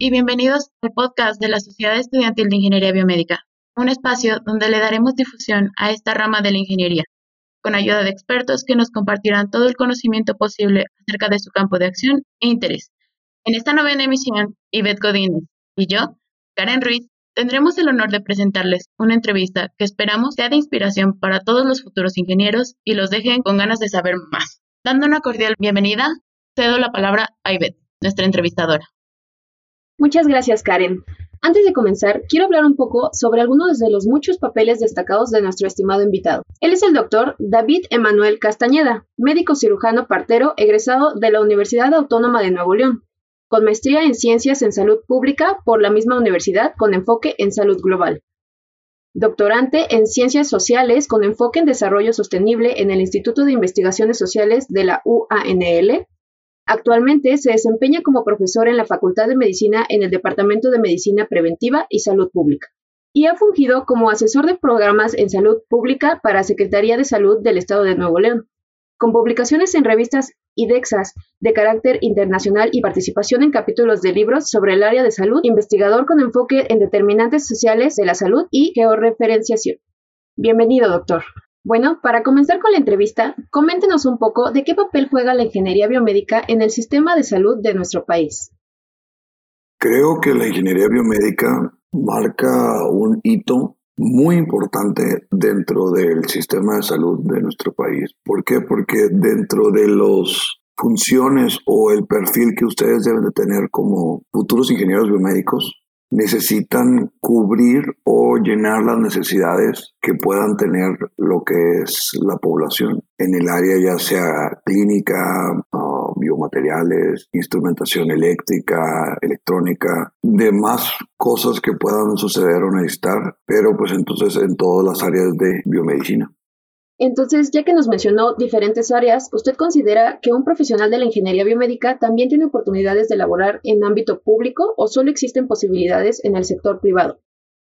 y bienvenidos al podcast de la Sociedad Estudiantil de Ingeniería Biomédica, un espacio donde le daremos difusión a esta rama de la ingeniería, con ayuda de expertos que nos compartirán todo el conocimiento posible acerca de su campo de acción e interés. En esta novena emisión, Ivette Godínez y yo, Karen Ruiz, tendremos el honor de presentarles una entrevista que esperamos sea de inspiración para todos los futuros ingenieros y los dejen con ganas de saber más. Dando una cordial bienvenida, cedo la palabra a Ivette, nuestra entrevistadora. Muchas gracias, Karen. Antes de comenzar, quiero hablar un poco sobre algunos de los muchos papeles destacados de nuestro estimado invitado. Él es el doctor David Emanuel Castañeda, médico cirujano partero egresado de la Universidad Autónoma de Nuevo León, con maestría en Ciencias en Salud Pública por la misma universidad con enfoque en salud global. Doctorante en Ciencias Sociales con enfoque en Desarrollo Sostenible en el Instituto de Investigaciones Sociales de la UANL Actualmente se desempeña como profesor en la Facultad de Medicina en el Departamento de Medicina Preventiva y Salud Pública y ha fungido como asesor de programas en salud pública para Secretaría de Salud del Estado de Nuevo León, con publicaciones en revistas IDEXAS de carácter internacional y participación en capítulos de libros sobre el área de salud, investigador con enfoque en determinantes sociales de la salud y georreferenciación. Bienvenido, doctor. Bueno, para comenzar con la entrevista, coméntenos un poco de qué papel juega la ingeniería biomédica en el sistema de salud de nuestro país. Creo que la ingeniería biomédica marca un hito muy importante dentro del sistema de salud de nuestro país. ¿Por qué? Porque dentro de las funciones o el perfil que ustedes deben de tener como futuros ingenieros biomédicos, necesitan cubrir o llenar las necesidades que puedan tener lo que es la población en el área ya sea clínica, ah, biomateriales, instrumentación eléctrica, electrónica, demás cosas que puedan suceder o necesitar, pero pues entonces en todas las áreas de biomedicina. Entonces, ya que nos mencionó diferentes áreas, ¿usted considera que un profesional de la ingeniería biomédica también tiene oportunidades de laborar en ámbito público o solo existen posibilidades en el sector privado?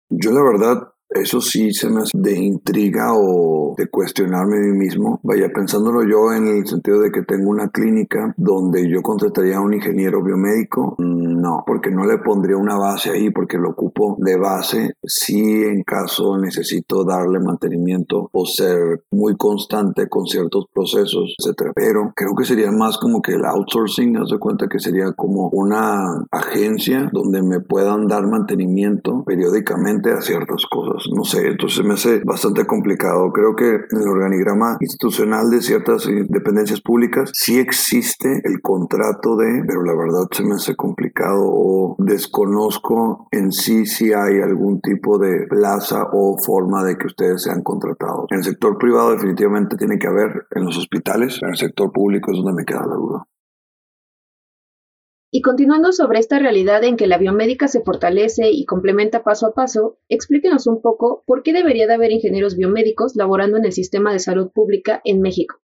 Yo la verdad eso sí se me hace de intriga o de cuestionarme a mí mismo. Vaya, pensándolo yo en el sentido de que tengo una clínica donde yo contrataría a un ingeniero biomédico, no, porque no le pondría una base ahí, porque lo ocupo de base. Si en caso necesito darle mantenimiento o ser muy constante con ciertos procesos, etcétera. Pero creo que sería más como que el outsourcing, haz de cuenta que sería como una agencia donde me puedan dar mantenimiento periódicamente a ciertas cosas no sé, entonces me hace bastante complicado. Creo que en el organigrama institucional de ciertas dependencias públicas sí existe el contrato de, pero la verdad se me hace complicado o desconozco en sí si hay algún tipo de plaza o forma de que ustedes sean contratados. En el sector privado definitivamente tiene que haber, en los hospitales, en el sector público es donde me queda la duda. Y continuando sobre esta realidad en que la biomédica se fortalece y complementa paso a paso, explíquenos un poco por qué debería de haber ingenieros biomédicos laborando en el sistema de salud pública en México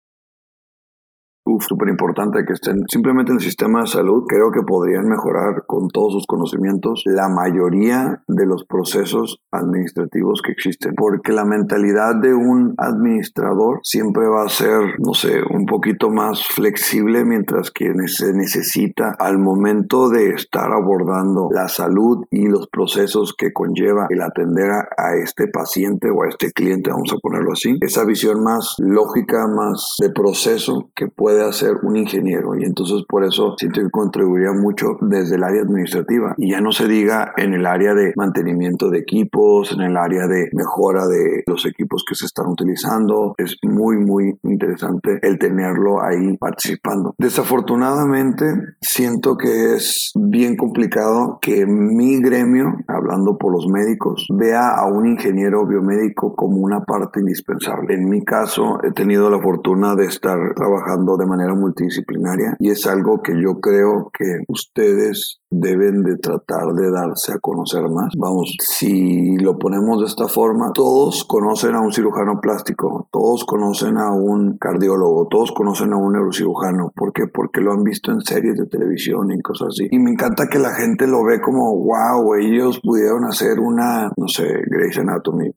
súper importante que estén simplemente en el sistema de salud. Creo que podrían mejorar con todos sus conocimientos la mayoría de los procesos administrativos que existen. Porque la mentalidad de un administrador siempre va a ser, no sé, un poquito más flexible mientras que se necesita al momento de estar abordando la salud y los procesos que conlleva el atender a, este paciente o a este cliente, vamos a ponerlo así. Esa visión más lógica, más de proceso que puede ser un ingeniero y entonces por eso siento que contribuiría mucho desde el área administrativa y ya no se diga en el área de mantenimiento de equipos, en el área de mejora de los equipos que se están utilizando. Es muy, muy interesante el tenerlo ahí participando. Desafortunadamente, siento que es bien complicado que mi gremio, hablando por los médicos, vea a un ingeniero biomédico como una parte indispensable. En mi caso, he tenido la fortuna de estar trabajando de manera multidisciplinaria y es algo que yo creo que ustedes deben de tratar de darse a conocer más. Vamos, si lo ponemos de esta forma, todos conocen a un cirujano plástico, todos conocen a un cardiólogo, todos conocen a un neurocirujano. ¿Por qué? Porque lo han visto en series de televisión y cosas así. Y me encanta que la gente lo ve como, wow, ellos pudieron hacer una, no sé, Grey's Anatomy,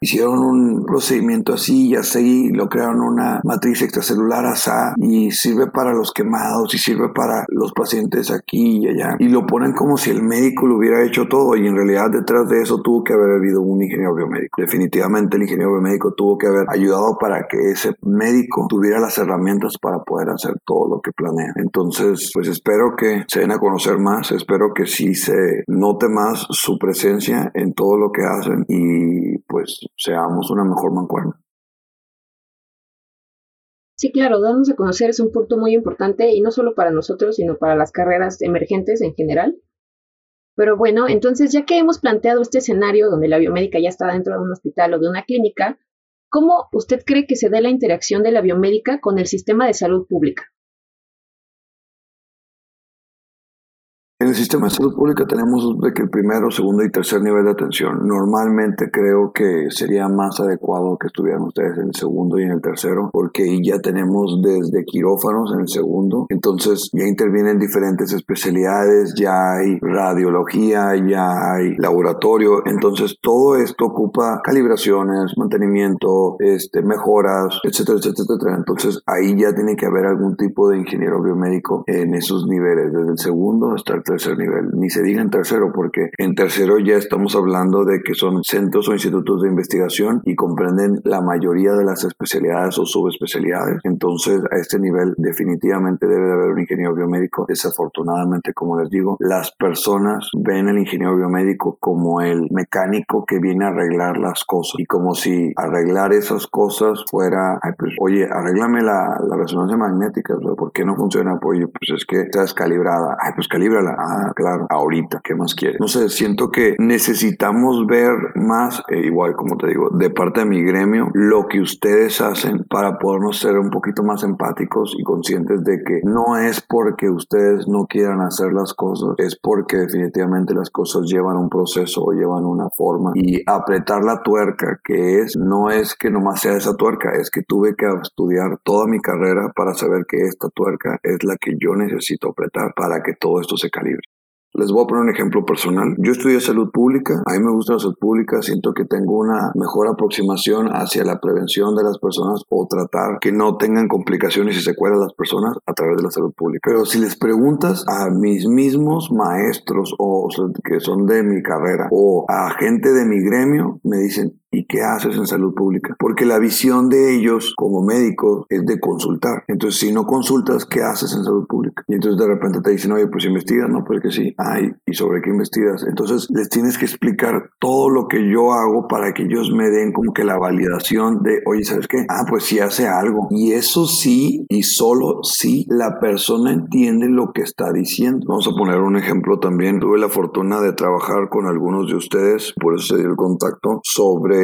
hicieron un procedimiento así y así, lo crearon una matriz extracelular así y sirve para los quemados y sirve para los pacientes aquí y allá. Y lo ponen como si el médico lo hubiera hecho todo y en realidad detrás de eso tuvo que haber habido un ingeniero biomédico. Definitivamente el ingeniero biomédico tuvo que haber ayudado para que ese médico tuviera las herramientas para poder hacer todo lo que planea. Entonces, pues espero que se den a conocer más, espero que sí se note más su presencia en todo lo que hacen y pues seamos una mejor mancuerna. Sí, claro, darnos a conocer es un punto muy importante y no solo para nosotros, sino para las carreras emergentes en general. Pero bueno, entonces ya que hemos planteado este escenario donde la biomédica ya está dentro de un hospital o de una clínica, ¿cómo usted cree que se dé la interacción de la biomédica con el sistema de salud pública? En el sistema de salud pública tenemos de que el primero, segundo y tercer nivel de atención. Normalmente creo que sería más adecuado que estuvieran ustedes en el segundo y en el tercero, porque ya tenemos desde quirófanos en el segundo. Entonces ya intervienen diferentes especialidades, ya hay radiología, ya hay laboratorio. Entonces todo esto ocupa calibraciones, mantenimiento, este, mejoras, etcétera, etcétera, etcétera. Entonces ahí ya tiene que haber algún tipo de ingeniero biomédico en esos niveles, desde el segundo hasta el tercer nivel, ni se diga en tercero, porque en tercero ya estamos hablando de que son centros o institutos de investigación y comprenden la mayoría de las especialidades o subespecialidades. Entonces, a este nivel definitivamente debe de haber un ingeniero biomédico. Desafortunadamente, como les digo, las personas ven al ingeniero biomédico como el mecánico que viene a arreglar las cosas y como si arreglar esas cosas fuera, pues, oye, arréglame la, la resonancia magnética, ¿por qué no funciona? Oye, pues es que está descalibrada. Ay, pues calíbrala. Ah, claro, ahorita, ¿qué más quieres? No sé, siento que necesitamos ver más, eh, igual como te digo, de parte de mi gremio, lo que ustedes hacen para podernos ser un poquito más empáticos y conscientes de que no es porque ustedes no quieran hacer las cosas, es porque definitivamente las cosas llevan un proceso o llevan una forma. Y apretar la tuerca que es, no es que nomás sea esa tuerca, es que tuve que estudiar toda mi carrera para saber que esta tuerca es la que yo necesito apretar para que todo esto se calibre les voy a poner un ejemplo personal. Yo estudié salud pública, a mí me gusta la salud pública, siento que tengo una mejor aproximación hacia la prevención de las personas o tratar que no tengan complicaciones y secuelas las personas a través de la salud pública. Pero si les preguntas a mis mismos maestros o que son de mi carrera o a gente de mi gremio, me dicen, ¿Y qué haces en salud pública? Porque la visión de ellos como médicos es de consultar. Entonces, si no consultas, ¿qué haces en salud pública? Y entonces de repente te dicen, oye, pues investigas, no, pues que sí. Ay, ¿y sobre qué investigas? Entonces les tienes que explicar todo lo que yo hago para que ellos me den como que la validación de, oye, ¿sabes qué? Ah, pues sí hace algo. Y eso sí, y solo si la persona entiende lo que está diciendo. Vamos a poner un ejemplo también. Tuve la fortuna de trabajar con algunos de ustedes, por eso se dio el contacto, sobre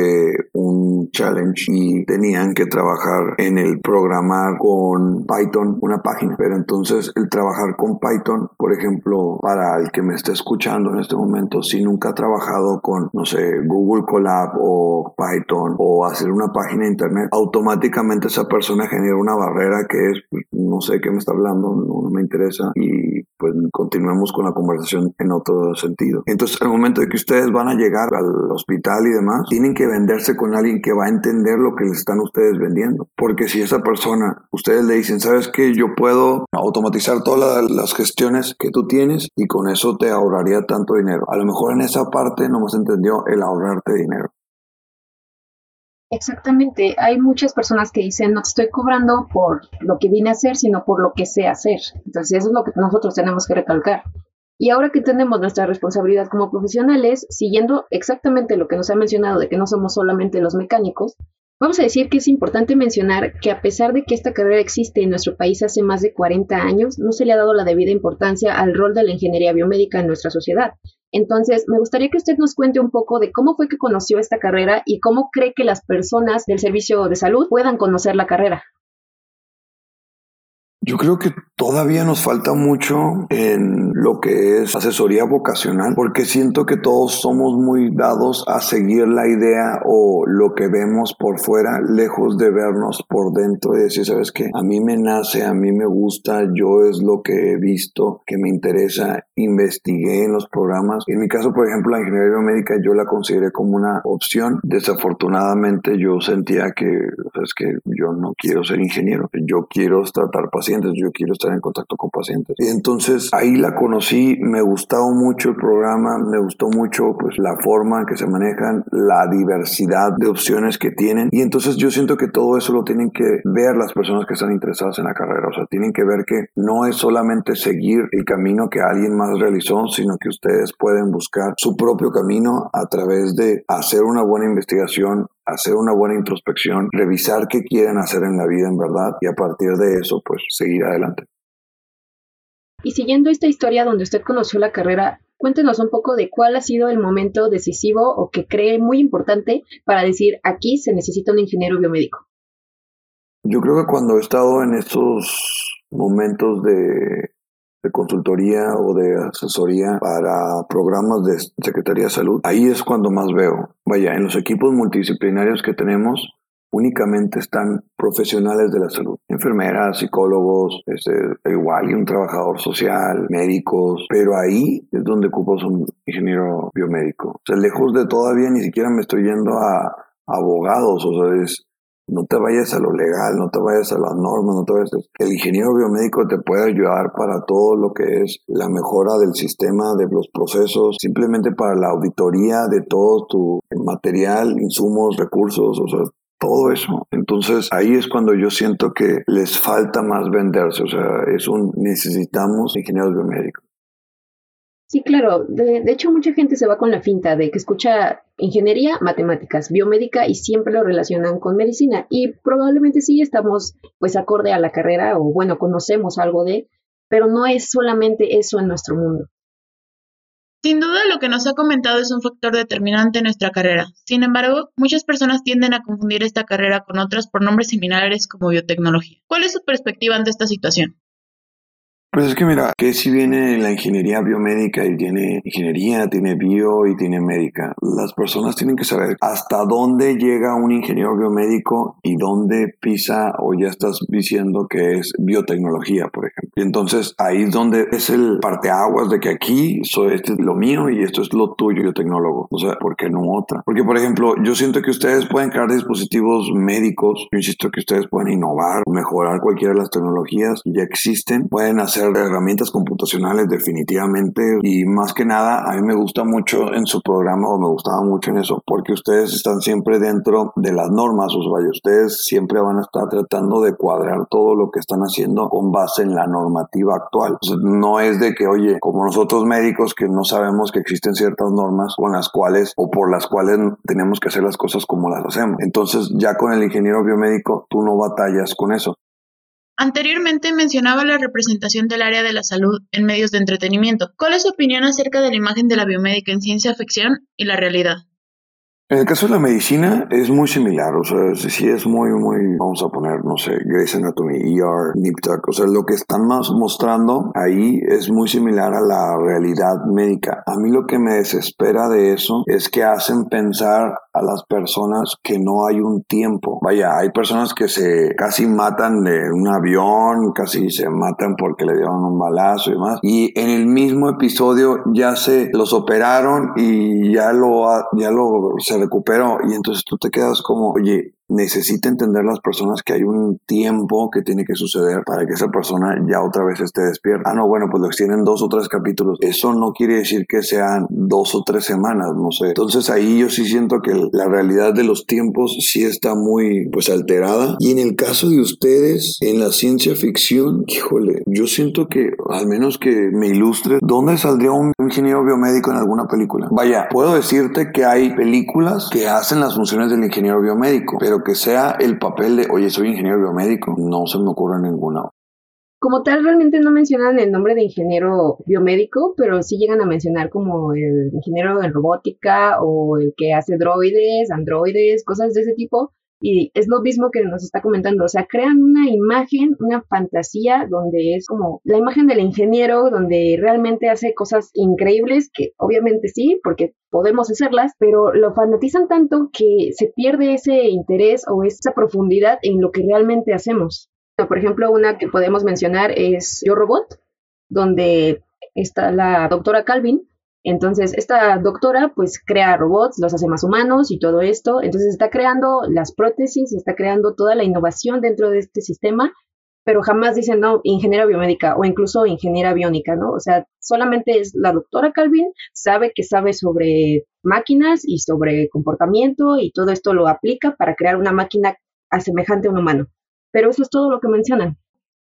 un challenge y tenían que trabajar en el programar con Python una página. Pero entonces el trabajar con Python, por ejemplo, para el que me esté escuchando en este momento, si nunca ha trabajado con, no sé, Google Colab o Python o hacer una página de internet, automáticamente esa persona genera una barrera que es, pues, no sé qué me está hablando, no, me interesa y pues continuemos con la conversación en otro sentido. Entonces, al momento de que ustedes van a llegar al hospital y demás, tienen que venderse con alguien que va a entender lo que les están ustedes vendiendo. Porque si esa persona, ustedes le dicen, sabes que yo puedo automatizar todas las gestiones que tú tienes y con eso te ahorraría tanto dinero. A lo mejor en esa parte no más entendió el ahorrarte dinero. Exactamente, hay muchas personas que dicen no te estoy cobrando por lo que vine a hacer, sino por lo que sé hacer. Entonces eso es lo que nosotros tenemos que recalcar. Y ahora que tenemos nuestra responsabilidad como profesionales, siguiendo exactamente lo que nos ha mencionado de que no somos solamente los mecánicos, vamos a decir que es importante mencionar que a pesar de que esta carrera existe en nuestro país hace más de 40 años, no se le ha dado la debida importancia al rol de la ingeniería biomédica en nuestra sociedad. Entonces, me gustaría que usted nos cuente un poco de cómo fue que conoció esta carrera y cómo cree que las personas del servicio de salud puedan conocer la carrera. Yo creo que todavía nos falta mucho en lo que es asesoría vocacional, porque siento que todos somos muy dados a seguir la idea o lo que vemos por fuera, lejos de vernos por dentro y decir, sabes qué, a mí me nace, a mí me gusta, yo es lo que he visto, que me interesa, investigué en los programas. En mi caso, por ejemplo, la ingeniería biomédica yo la consideré como una opción. Desafortunadamente yo sentía que, es que yo no quiero ser ingeniero, yo quiero tratar pacientes yo quiero estar en contacto con pacientes. Y entonces ahí la conocí, me gustaba mucho el programa, me gustó mucho pues la forma en que se manejan, la diversidad de opciones que tienen. Y entonces yo siento que todo eso lo tienen que ver las personas que están interesadas en la carrera. O sea, tienen que ver que no es solamente seguir el camino que alguien más realizó, sino que ustedes pueden buscar su propio camino a través de hacer una buena investigación, hacer una buena introspección, revisar qué quieren hacer en la vida en verdad y a partir de eso pues seguir adelante. Y siguiendo esta historia donde usted conoció la carrera, cuéntenos un poco de cuál ha sido el momento decisivo o que cree muy importante para decir aquí se necesita un ingeniero biomédico. Yo creo que cuando he estado en estos momentos de de consultoría o de asesoría para programas de Secretaría de Salud, ahí es cuando más veo. Vaya, en los equipos multidisciplinarios que tenemos, únicamente están profesionales de la salud, enfermeras, psicólogos, este, igual y un trabajador social, médicos, pero ahí es donde ocupas un ingeniero biomédico. O sea, lejos de todavía ni siquiera me estoy yendo a abogados, o sea, es no te vayas a lo legal, no te vayas a las normas, no te vayas El ingeniero biomédico te puede ayudar para todo lo que es la mejora del sistema, de los procesos, simplemente para la auditoría de todo tu material, insumos, recursos, o sea, todo eso. Entonces ahí es cuando yo siento que les falta más venderse, o sea, es un necesitamos ingenieros biomédicos. Sí, claro. De, hecho, mucha gente se va con la finta de que escucha ingeniería, matemáticas, biomédica y siempre lo relacionan con medicina. Y probablemente sí estamos pues acorde a la carrera o bueno, conocemos algo de, pero no es solamente eso en nuestro mundo. Sin duda lo que nos ha comentado es un factor determinante en nuestra carrera. Sin embargo, muchas personas tienden a confundir esta carrera con otras por nombres similares como biotecnología. ¿Cuál es su perspectiva ante esta situación? Pues es que mira, que si viene la ingeniería biomédica y tiene ingeniería, tiene bio y tiene médica, las personas tienen que saber hasta dónde llega un ingeniero biomédico y dónde pisa o ya estás diciendo que es biotecnología, por ejemplo. Y entonces ahí es donde es el parteaguas de que aquí soy, este es lo mío y esto es lo tuyo, biotecnólogo. O sea, ¿por qué no otra? Porque, por ejemplo, yo siento que ustedes pueden crear dispositivos médicos, yo insisto que ustedes pueden innovar, mejorar cualquiera de las tecnologías que ya existen, pueden hacer herramientas computacionales definitivamente y más que nada a mí me gusta mucho en su programa o me gustaba mucho en eso porque ustedes están siempre dentro de las normas, o sea, ustedes siempre van a estar tratando de cuadrar todo lo que están haciendo con base en la normativa actual. no es de que, oye, como nosotros médicos que no sabemos que existen ciertas normas con las cuales o por las cuales tenemos que hacer las cosas como las hacemos. Entonces ya con el ingeniero biomédico tú no batallas con eso. Anteriormente mencionaba la representación del área de la salud en medios de entretenimiento. ¿Cuál es su opinión acerca de la imagen de la biomédica en ciencia ficción y la realidad? En el caso de la medicina es muy similar, o sea, sí es muy, muy, vamos a poner, no sé, Grey's Anatomy, ER, Nip o sea, lo que están más mostrando ahí es muy similar a la realidad médica. A mí lo que me desespera de eso es que hacen pensar a las personas que no hay un tiempo. Vaya, hay personas que se casi matan de un avión, casi se matan porque le dieron un balazo y demás. Y en el mismo episodio ya se los operaron y ya lo, ya lo se recuperó y entonces tú te quedas como, oye, necesita entender las personas que hay un tiempo que tiene que suceder para que esa persona ya otra vez esté despierta. Ah, no, bueno, pues lo extienden dos o tres capítulos. Eso no quiere decir que sean dos o tres semanas, no sé. Entonces ahí yo sí siento que la realidad de los tiempos sí está muy pues alterada. Y en el caso de ustedes, en la ciencia ficción, híjole, yo siento que al menos que me ilustre, ¿dónde saldría un ingeniero biomédico en alguna película? Vaya, puedo decirte que hay películas que hacen las funciones del ingeniero biomédico, pero que sea el papel de, oye, soy ingeniero biomédico, no se me ocurre ninguna. Como tal, realmente no mencionan el nombre de ingeniero biomédico, pero sí llegan a mencionar como el ingeniero en robótica o el que hace droides, androides, cosas de ese tipo. Y es lo mismo que nos está comentando, o sea, crean una imagen, una fantasía donde es como la imagen del ingeniero, donde realmente hace cosas increíbles, que obviamente sí, porque podemos hacerlas, pero lo fanatizan tanto que se pierde ese interés o esa profundidad en lo que realmente hacemos. Por ejemplo, una que podemos mencionar es Yo Robot, donde está la doctora Calvin, entonces, esta doctora pues crea robots, los hace más humanos y todo esto. Entonces está creando las prótesis, está creando toda la innovación dentro de este sistema, pero jamás dicen, no, ingeniera biomédica o incluso ingeniera biónica, ¿no? O sea, solamente es la doctora Calvin, sabe que sabe sobre máquinas y sobre comportamiento y todo esto lo aplica para crear una máquina asemejante a un humano. Pero eso es todo lo que mencionan.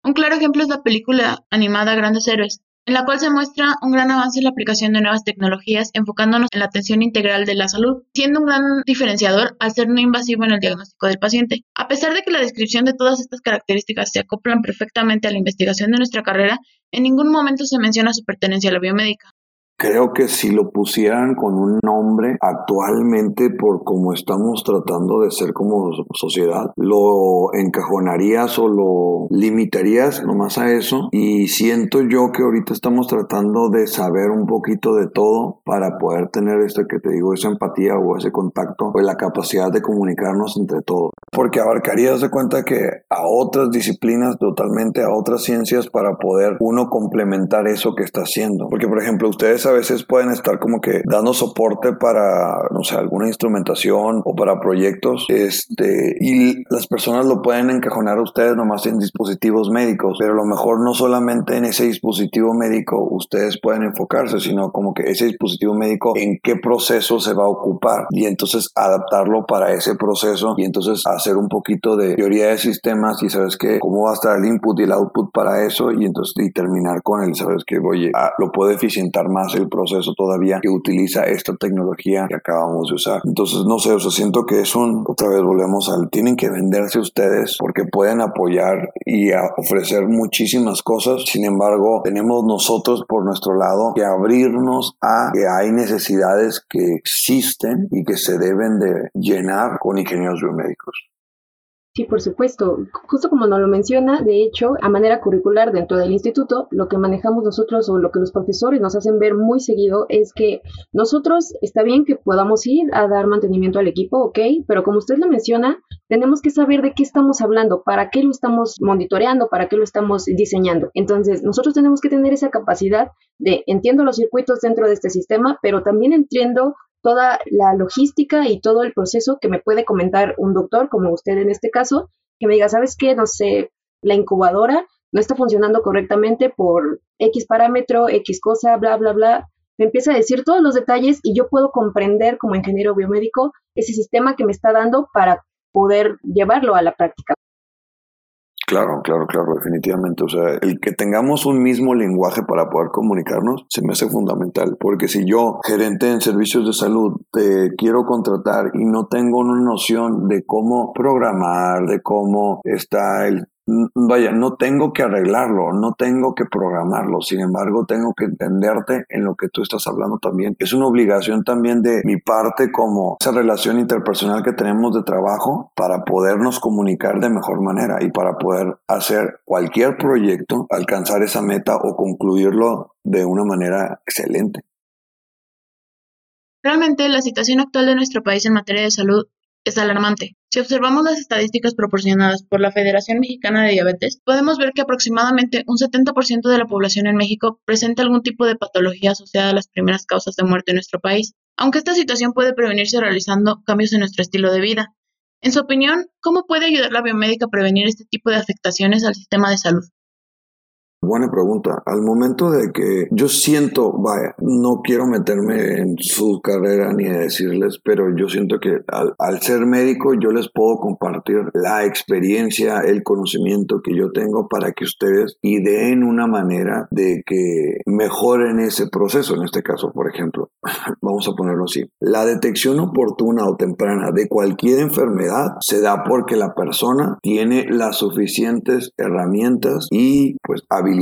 Un claro ejemplo es la película animada Grandes Héroes, en la cual se muestra un gran avance en la aplicación de nuevas tecnologías enfocándonos en la atención integral de la salud, siendo un gran diferenciador al ser no invasivo en el diagnóstico del paciente. A pesar de que la descripción de todas estas características se acoplan perfectamente a la investigación de nuestra carrera, en ningún momento se menciona su pertenencia a la biomédica. Creo que si lo pusieran con un nombre actualmente por como estamos tratando de ser como sociedad, lo encajonarías o lo limitarías nomás a eso. Y siento yo que ahorita estamos tratando de saber un poquito de todo para poder tener esto que te digo, esa empatía o ese contacto o la capacidad de comunicarnos entre todos. Porque abarcarías de cuenta que a otras disciplinas totalmente, a otras ciencias para poder uno complementar eso que está haciendo. Porque por ejemplo, ustedes a veces pueden estar como que dando soporte para, no sé, alguna instrumentación o para proyectos, este, y las personas lo pueden encajonar a ustedes nomás en dispositivos médicos, pero a lo mejor no solamente en ese dispositivo médico ustedes pueden enfocarse, sino como que ese dispositivo médico en qué proceso se va a ocupar y entonces adaptarlo para ese proceso y entonces hacer un poquito de teoría de sistemas y sabes que cómo va a estar el input y el output para eso y entonces y terminar con el sabes que oye ah, lo puedo eficientar más el proceso todavía que utiliza esta tecnología que acabamos de usar. Entonces, no sé, o sea, siento que es un, otra vez volvemos al, tienen que venderse ustedes porque pueden apoyar y ofrecer muchísimas cosas. Sin embargo, tenemos nosotros por nuestro lado que abrirnos a que hay necesidades que existen y que se deben de llenar con ingenieros biomédicos. Sí, por supuesto. Justo como nos lo menciona, de hecho, a manera curricular dentro del instituto, lo que manejamos nosotros o lo que los profesores nos hacen ver muy seguido es que nosotros está bien que podamos ir a dar mantenimiento al equipo, ok, pero como usted lo menciona, tenemos que saber de qué estamos hablando, para qué lo estamos monitoreando, para qué lo estamos diseñando. Entonces, nosotros tenemos que tener esa capacidad de entiendo los circuitos dentro de este sistema, pero también entiendo toda la logística y todo el proceso que me puede comentar un doctor, como usted en este caso, que me diga, ¿sabes qué? No sé, la incubadora no está funcionando correctamente por X parámetro, X cosa, bla, bla, bla. Me empieza a decir todos los detalles y yo puedo comprender como ingeniero biomédico ese sistema que me está dando para poder llevarlo a la práctica. Claro, claro, claro, definitivamente. O sea, el que tengamos un mismo lenguaje para poder comunicarnos se me hace fundamental, porque si yo, gerente en servicios de salud, te quiero contratar y no tengo una noción de cómo programar, de cómo está el vaya, no tengo que arreglarlo, no tengo que programarlo, sin embargo tengo que entenderte en lo que tú estás hablando también. Es una obligación también de mi parte como esa relación interpersonal que tenemos de trabajo para podernos comunicar de mejor manera y para poder hacer cualquier proyecto, alcanzar esa meta o concluirlo de una manera excelente. Realmente la situación actual de nuestro país en materia de salud es alarmante. Si observamos las estadísticas proporcionadas por la Federación Mexicana de Diabetes, podemos ver que aproximadamente un 70% de la población en México presenta algún tipo de patología asociada a las primeras causas de muerte en nuestro país, aunque esta situación puede prevenirse realizando cambios en nuestro estilo de vida. En su opinión, ¿cómo puede ayudar la biomédica a prevenir este tipo de afectaciones al sistema de salud? Buena pregunta. Al momento de que yo siento, vaya, no quiero meterme en su carrera ni decirles, pero yo siento que al, al, ser médico yo les puedo compartir la experiencia, el conocimiento que yo tengo para que ustedes ideen una manera de que mejoren ese proceso. En este caso, por ejemplo, vamos a ponerlo así. La detección oportuna o temprana de cualquier enfermedad se da porque la persona tiene las suficientes herramientas y pues habilidades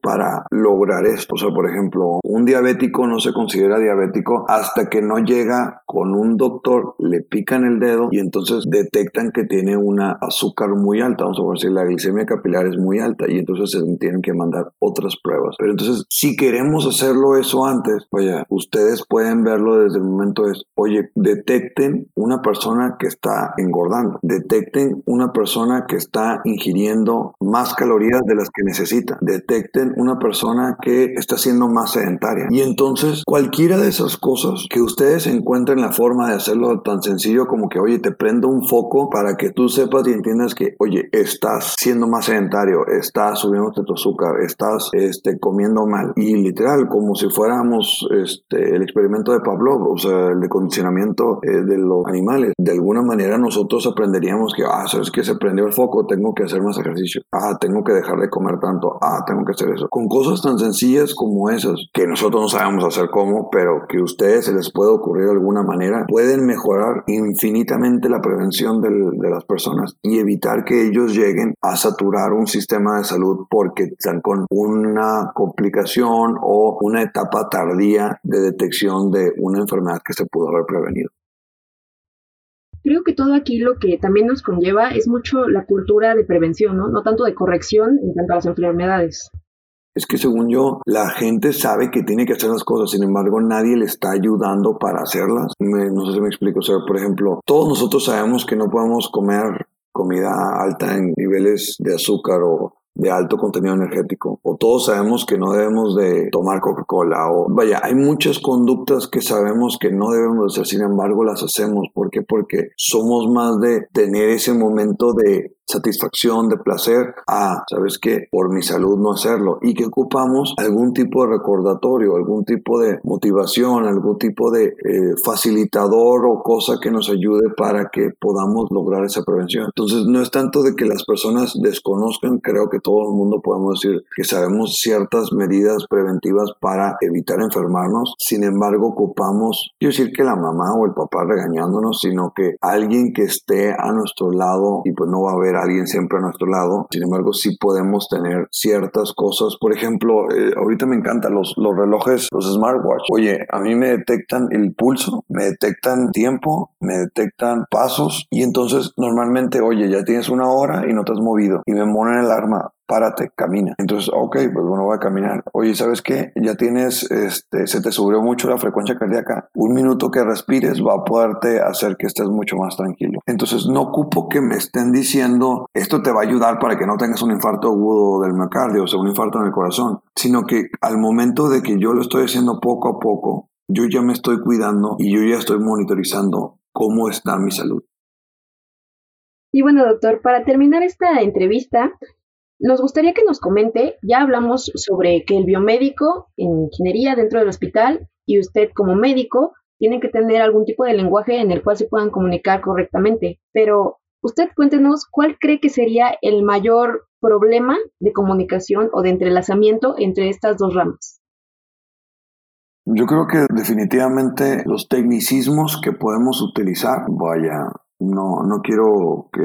para lograr esto. O sea, por ejemplo, un diabético no se considera diabético hasta que no llega con un doctor, le pican el dedo y entonces detectan que tiene una azúcar muy alta. Vamos a decir, la glicemia capilar es muy alta y entonces se tienen que mandar otras pruebas. Pero entonces, si queremos hacerlo eso antes, vaya, ustedes pueden verlo desde el momento de, oye, detecten una persona que está engordando, detecten una persona que está ingiriendo más calorías de las que necesita, detecten una persona que está siendo más sedentaria. Y entonces, cualquiera de esas cosas que ustedes encuentren la forma de hacerlo tan sencillo como que, oye, te prendo un foco para que tú sepas y entiendas que, oye, estás siendo más sedentario, estás subiendo tu azúcar, estás este, comiendo mal. Y literal, como si fuéramos este, el experimento de Pavlov, o sea, el de condicionamiento eh, de los animales. De alguna manera nosotros aprenderíamos que, ah, sabes que se prendió el foco, tengo que hacer más ejercicio. Ah, tengo que dejar de comer tanto. Ah, tengo que hacer eso. Con cosas tan sencillas como esas, que nosotros no sabemos hacer cómo, pero que a ustedes se les puede ocurrir de alguna manera, pueden mejorar infinitamente la prevención de las personas y evitar que ellos lleguen a saturar un sistema de salud porque están con una complicación o una etapa tardía de detección de una enfermedad que se pudo haber prevenido. Creo que todo aquí lo que también nos conlleva es mucho la cultura de prevención, ¿no? No tanto de corrección en cuanto a las enfermedades. Es que según yo, la gente sabe que tiene que hacer las cosas, sin embargo, nadie le está ayudando para hacerlas. no sé si me explico. O sea, por ejemplo, todos nosotros sabemos que no podemos comer comida alta en niveles de azúcar o de alto contenido energético o todos sabemos que no debemos de tomar Coca-Cola o vaya, hay muchas conductas que sabemos que no debemos de hacer, sin embargo las hacemos. ¿Por qué? Porque somos más de tener ese momento de satisfacción, de placer, a, ¿sabes qué? Por mi salud no hacerlo. Y que ocupamos algún tipo de recordatorio, algún tipo de motivación, algún tipo de eh, facilitador o cosa que nos ayude para que podamos lograr esa prevención. Entonces, no es tanto de que las personas desconozcan, creo que todo el mundo podemos decir que sabemos ciertas medidas preventivas para evitar enfermarnos. Sin embargo, ocupamos, quiero decir que la mamá o el papá regañándonos, sino que alguien que esté a nuestro lado y pues no va a haber alguien siempre a nuestro lado. Sin embargo, sí podemos tener ciertas cosas. Por ejemplo, eh, ahorita me encantan los, relojes, los smartwatch. Oye, a mí me detectan el pulso, me detectan tiempo, me detectan pasos y entonces normalmente, oye, ya tienes una hora y no te has movido y me ponen el arma párate, camina. Entonces, ok, pues bueno, voy a caminar. Oye, ¿sabes qué? Ya tienes, este, se te subió mucho la frecuencia cardíaca. Un minuto que respires va a poderte hacer que estés mucho más tranquilo. Entonces, no ocupo que me estén diciendo, esto te va a ayudar para que no tengas un infarto agudo del miocardio, o sea, un infarto en el corazón, sino que al momento de que yo lo estoy haciendo poco a poco, yo ya me estoy cuidando y yo ya estoy monitorizando cómo está mi salud. Y bueno, doctor, para terminar esta entrevista, nos gustaría que nos comente, ya hablamos sobre que el biomédico en ingeniería dentro del hospital y usted como médico tienen que tener algún tipo de lenguaje en el cual se puedan comunicar correctamente, pero usted cuéntenos cuál cree que sería el mayor problema de comunicación o de entrelazamiento entre estas dos ramas. Yo creo que definitivamente los tecnicismos que podemos utilizar, vaya, no, no quiero que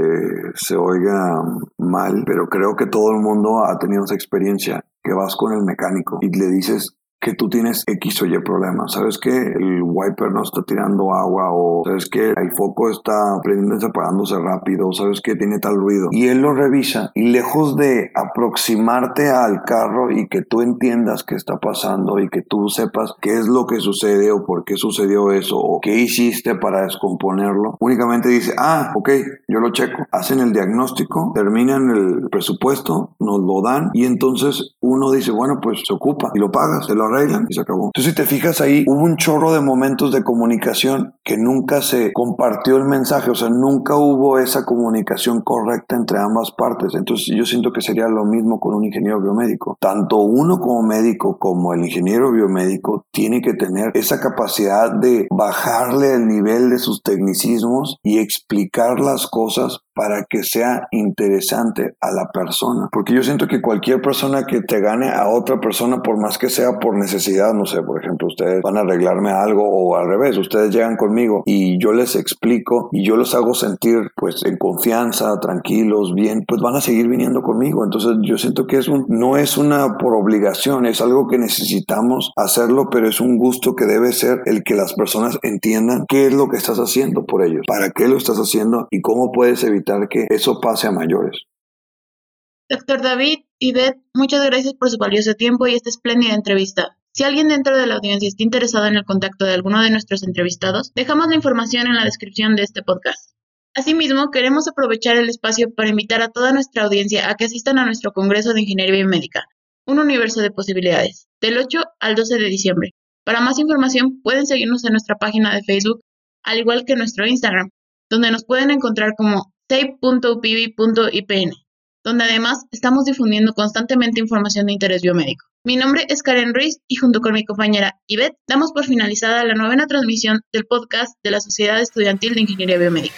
se oiga mal, pero creo que todo el mundo ha tenido esa experiencia, que vas con el mecánico y le dices, que tú tienes X o Y problema. ¿Sabes que el wiper no está tirando agua? O ¿sabes que el foco está prendiéndose, apagándose rápido? ¿Sabes que tiene tal ruido? Y él lo revisa y lejos de aproximarte al carro y que tú entiendas qué está pasando y que tú sepas qué es lo que sucede o por qué sucedió eso o qué hiciste para descomponerlo, únicamente dice, ah, ok, yo lo checo. Hacen el diagnóstico, terminan el presupuesto, nos lo dan y entonces uno dice, bueno, pues se ocupa y lo pagas, se lo arreglan y se acabó. Entonces, si te fijas ahí, hubo un chorro de momentos de comunicación que nunca se compartió el mensaje, o sea, nunca hubo esa comunicación correcta entre ambas partes. Entonces, yo siento que sería lo mismo con un ingeniero biomédico. Tanto uno como médico como el ingeniero biomédico tiene que tener esa capacidad de bajarle el nivel de sus tecnicismos y explicar las cosas para que sea interesante a la persona. Porque yo siento que cualquier persona que te gane a otra persona, por más que sea por necesidad, no sé, por ejemplo, ustedes van a arreglarme algo o al revés, ustedes llegan conmigo y yo les explico y yo los hago sentir pues en confianza, tranquilos, bien, pues van a seguir viniendo conmigo. Entonces yo siento que es un, no es una por obligación, es algo que necesitamos hacerlo, pero es un gusto que debe ser el que las personas entiendan qué es lo que estás haciendo por ellos, para qué lo estás haciendo y cómo puedes evitar que eso pase a mayores. Doctor David y Beth, muchas gracias por su valioso tiempo y esta espléndida entrevista. Si alguien dentro de la audiencia está interesado en el contacto de alguno de nuestros entrevistados, dejamos la información en la descripción de este podcast. Asimismo, queremos aprovechar el espacio para invitar a toda nuestra audiencia a que asistan a nuestro Congreso de Ingeniería Biomédica, un universo de posibilidades, del 8 al 12 de diciembre. Para más información pueden seguirnos en nuestra página de Facebook, al igual que nuestro Instagram, donde nos pueden encontrar como tape.upibi.ipn, donde además estamos difundiendo constantemente información de interés biomédico. Mi nombre es Karen Ruiz y junto con mi compañera Yvette damos por finalizada la novena transmisión del podcast de la Sociedad Estudiantil de Ingeniería Biomédica.